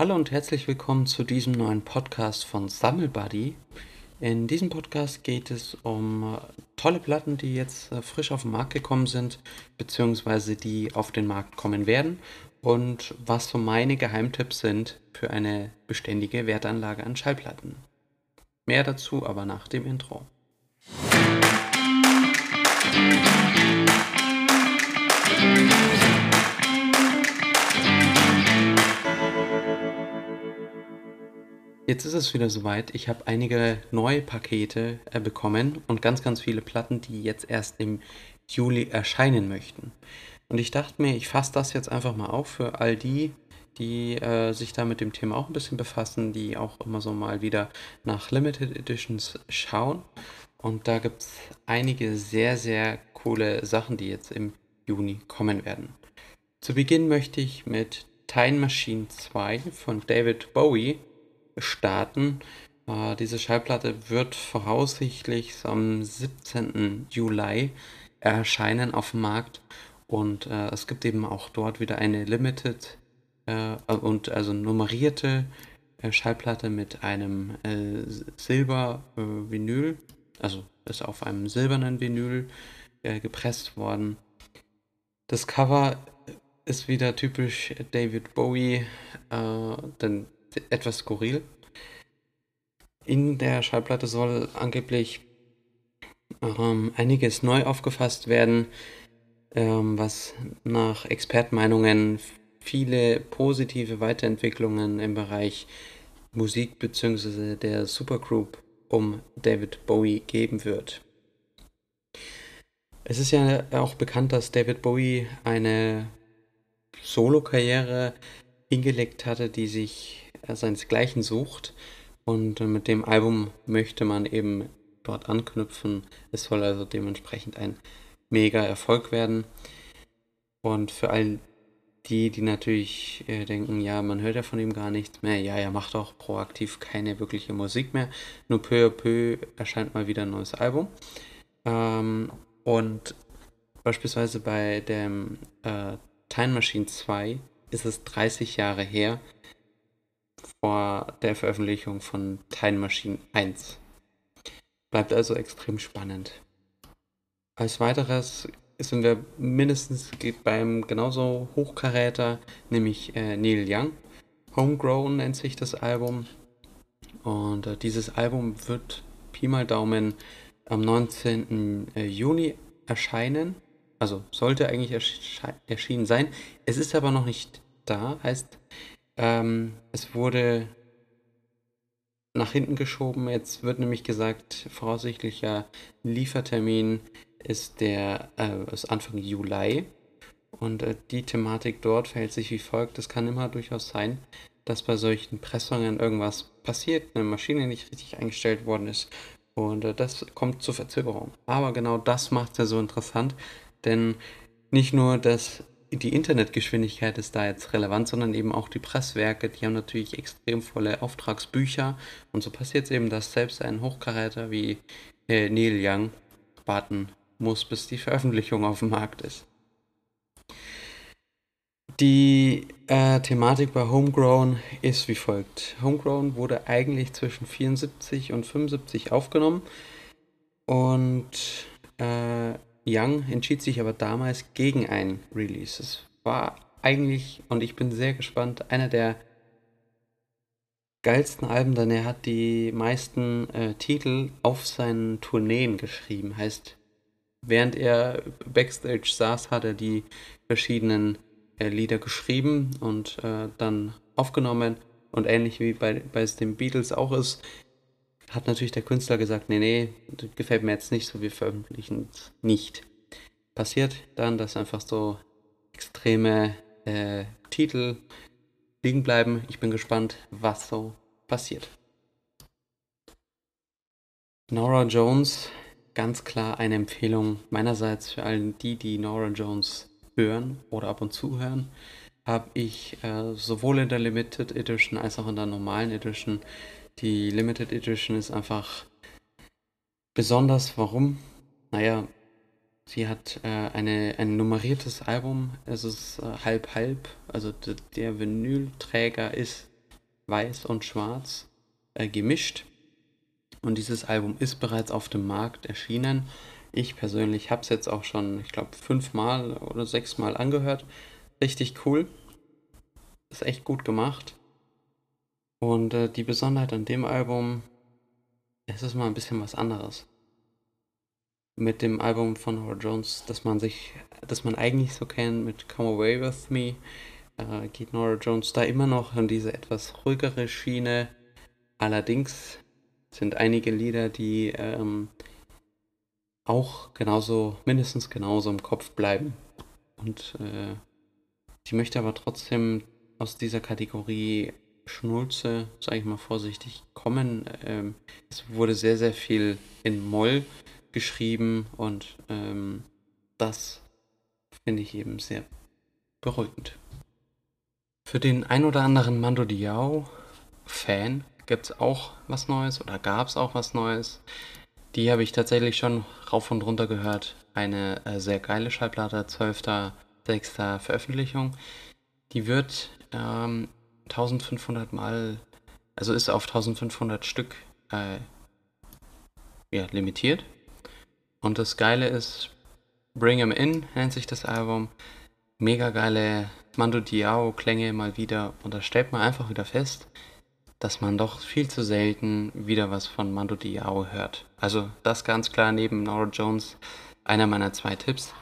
Hallo und herzlich willkommen zu diesem neuen Podcast von Sammelbuddy. In diesem Podcast geht es um äh, tolle Platten, die jetzt äh, frisch auf den Markt gekommen sind, beziehungsweise die auf den Markt kommen werden und was so meine Geheimtipps sind für eine beständige Wertanlage an Schallplatten. Mehr dazu aber nach dem Intro. Jetzt ist es wieder soweit. Ich habe einige neue Pakete äh, bekommen und ganz, ganz viele Platten, die jetzt erst im Juli erscheinen möchten. Und ich dachte mir, ich fasse das jetzt einfach mal auf für all die, die äh, sich da mit dem Thema auch ein bisschen befassen, die auch immer so mal wieder nach Limited Editions schauen. Und da gibt es einige sehr, sehr coole Sachen, die jetzt im Juni kommen werden. Zu Beginn möchte ich mit Time Machine 2 von David Bowie starten. Äh, diese Schallplatte wird voraussichtlich am 17. Juli erscheinen auf dem Markt und äh, es gibt eben auch dort wieder eine Limited äh, und also nummerierte äh, Schallplatte mit einem äh, Silber-Vinyl, also ist auf einem silbernen Vinyl äh, gepresst worden. Das Cover ist wieder typisch David Bowie, denn etwas skurril. In der Schallplatte soll angeblich ähm, einiges neu aufgefasst werden, ähm, was nach Expertmeinungen viele positive Weiterentwicklungen im Bereich Musik bzw. der Supergroup um David Bowie geben wird. Es ist ja auch bekannt, dass David Bowie eine Solo-Karriere hingelegt hatte, die sich seinesgleichen sucht. Und mit dem Album möchte man eben dort anknüpfen. Es soll also dementsprechend ein mega Erfolg werden. Und für all die, die natürlich äh, denken, ja, man hört ja von ihm gar nichts mehr, ja, er macht auch proaktiv keine wirkliche Musik mehr. Nur peu à peu erscheint mal wieder ein neues Album. Ähm, und beispielsweise bei dem äh, Time Machine 2 ist es 30 Jahre her, vor der Veröffentlichung von Time Machine 1. Bleibt also extrem spannend. Als weiteres sind wir mindestens beim genauso Hochkaräter, nämlich äh, Neil Young. Homegrown nennt sich das Album. Und äh, dieses Album wird Pi mal Daumen am 19. Äh, Juni erscheinen. Also sollte eigentlich erschienen sein. Es ist aber noch nicht da. Heißt, ähm, es wurde nach hinten geschoben. Jetzt wird nämlich gesagt, voraussichtlicher Liefertermin ist der äh, ist Anfang Juli. Und äh, die Thematik dort verhält sich wie folgt. Es kann immer durchaus sein, dass bei solchen Pressungen irgendwas passiert, eine Maschine nicht richtig eingestellt worden ist. Und äh, das kommt zur Verzögerung. Aber genau das macht es ja so interessant, denn nicht nur, dass die Internetgeschwindigkeit ist da jetzt relevant, sondern eben auch die Presswerke, die haben natürlich extrem volle Auftragsbücher. Und so passiert es eben, dass selbst ein Hochkaräter wie äh, Neil Young warten muss, bis die Veröffentlichung auf dem Markt ist. Die äh, Thematik bei Homegrown ist wie folgt. Homegrown wurde eigentlich zwischen 74 und 75 aufgenommen und äh, Young entschied sich aber damals gegen ein Release. Es war eigentlich, und ich bin sehr gespannt, einer der geilsten Alben, denn er hat die meisten äh, Titel auf seinen Tourneen geschrieben. Heißt, während er backstage saß, hat er die verschiedenen äh, Lieder geschrieben und äh, dann aufgenommen. Und ähnlich wie bei, bei den Beatles auch ist, hat natürlich der Künstler gesagt, nee, nee, gefällt mir jetzt nicht so, wir veröffentlichen es nicht. Passiert dann, dass einfach so extreme äh, Titel liegen bleiben. Ich bin gespannt, was so passiert. Nora Jones, ganz klar eine Empfehlung meinerseits für allen die, die Nora Jones hören oder ab und zu hören, habe ich äh, sowohl in der Limited Edition als auch in der normalen Edition die Limited Edition ist einfach besonders. Warum? Naja, sie hat äh, eine, ein nummeriertes Album. Es ist äh, halb halb. Also der Vinylträger ist weiß und schwarz äh, gemischt. Und dieses Album ist bereits auf dem Markt erschienen. Ich persönlich habe es jetzt auch schon, ich glaube, fünfmal oder sechsmal angehört. Richtig cool. Ist echt gut gemacht. Und äh, die Besonderheit an dem Album, es ist mal ein bisschen was anderes. Mit dem Album von Howard Jones, das man sich, das man eigentlich so kennt, mit Come Away With Me, äh, geht Nora Jones da immer noch an diese etwas ruhigere Schiene. Allerdings sind einige Lieder, die ähm, auch genauso, mindestens genauso im Kopf bleiben. Und äh, ich möchte aber trotzdem aus dieser Kategorie Schnulze, sage ich mal vorsichtig, kommen. Ähm, es wurde sehr, sehr viel in Moll geschrieben und ähm, das finde ich eben sehr beruhigend. Für den ein oder anderen Mando Diao-Fan gibt es auch was Neues oder gab es auch was Neues. Die habe ich tatsächlich schon rauf und runter gehört. Eine äh, sehr geile Schallplatte, 12.06. Veröffentlichung. Die wird ähm, 1500 Mal, also ist auf 1500 Stück äh, ja, limitiert. Und das Geile ist, Bring 'em In nennt sich das Album. Mega geile Mando Diao-Klänge mal wieder. Und da stellt man einfach wieder fest, dass man doch viel zu selten wieder was von Mando Diao hört. Also das ganz klar neben Nora Jones einer meiner zwei Tipps.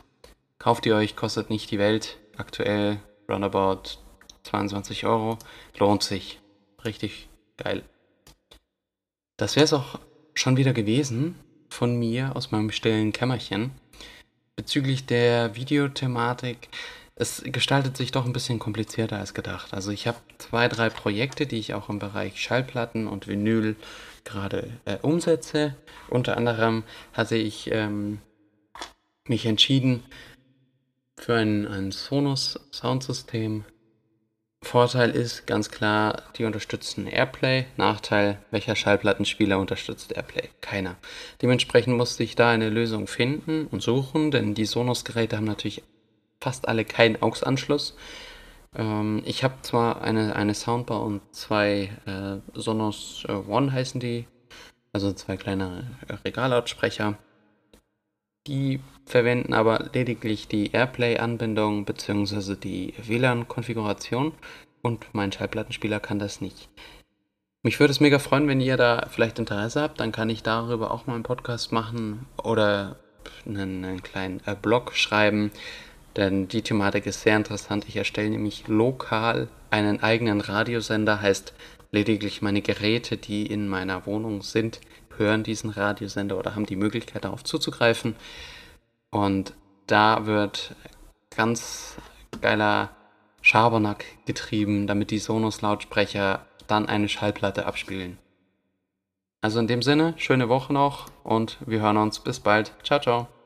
Kauft ihr euch, kostet nicht die Welt. Aktuell roundabout 22 Euro. Lohnt sich. Richtig geil. Das wäre es auch schon wieder gewesen von mir aus meinem stillen Kämmerchen. Bezüglich der Videothematik, es gestaltet sich doch ein bisschen komplizierter als gedacht. Also ich habe zwei, drei Projekte, die ich auch im Bereich Schallplatten und Vinyl gerade äh, umsetze. Unter anderem hatte ich ähm, mich entschieden für ein, ein Sonos Soundsystem Vorteil ist ganz klar, die unterstützen Airplay. Nachteil, welcher Schallplattenspieler unterstützt Airplay? Keiner. Dementsprechend musste ich da eine Lösung finden und suchen, denn die Sonos-Geräte haben natürlich fast alle keinen AUX-Anschluss. Ähm, ich habe zwar eine, eine Soundbar und zwei äh, Sonos äh, One heißen die, also zwei kleine Regallautsprecher. Die verwenden aber lediglich die Airplay-Anbindung bzw. die WLAN-Konfiguration und mein Schallplattenspieler kann das nicht. Mich würde es mega freuen, wenn ihr da vielleicht Interesse habt, dann kann ich darüber auch mal einen Podcast machen oder einen, einen kleinen äh, Blog schreiben, denn die Thematik ist sehr interessant. Ich erstelle nämlich lokal einen eigenen Radiosender, heißt lediglich meine Geräte, die in meiner Wohnung sind, hören diesen Radiosender oder haben die Möglichkeit darauf zuzugreifen. Und da wird ganz geiler Schabernack getrieben, damit die Sonos-Lautsprecher dann eine Schallplatte abspielen. Also in dem Sinne, schöne Woche noch und wir hören uns. Bis bald. Ciao, ciao.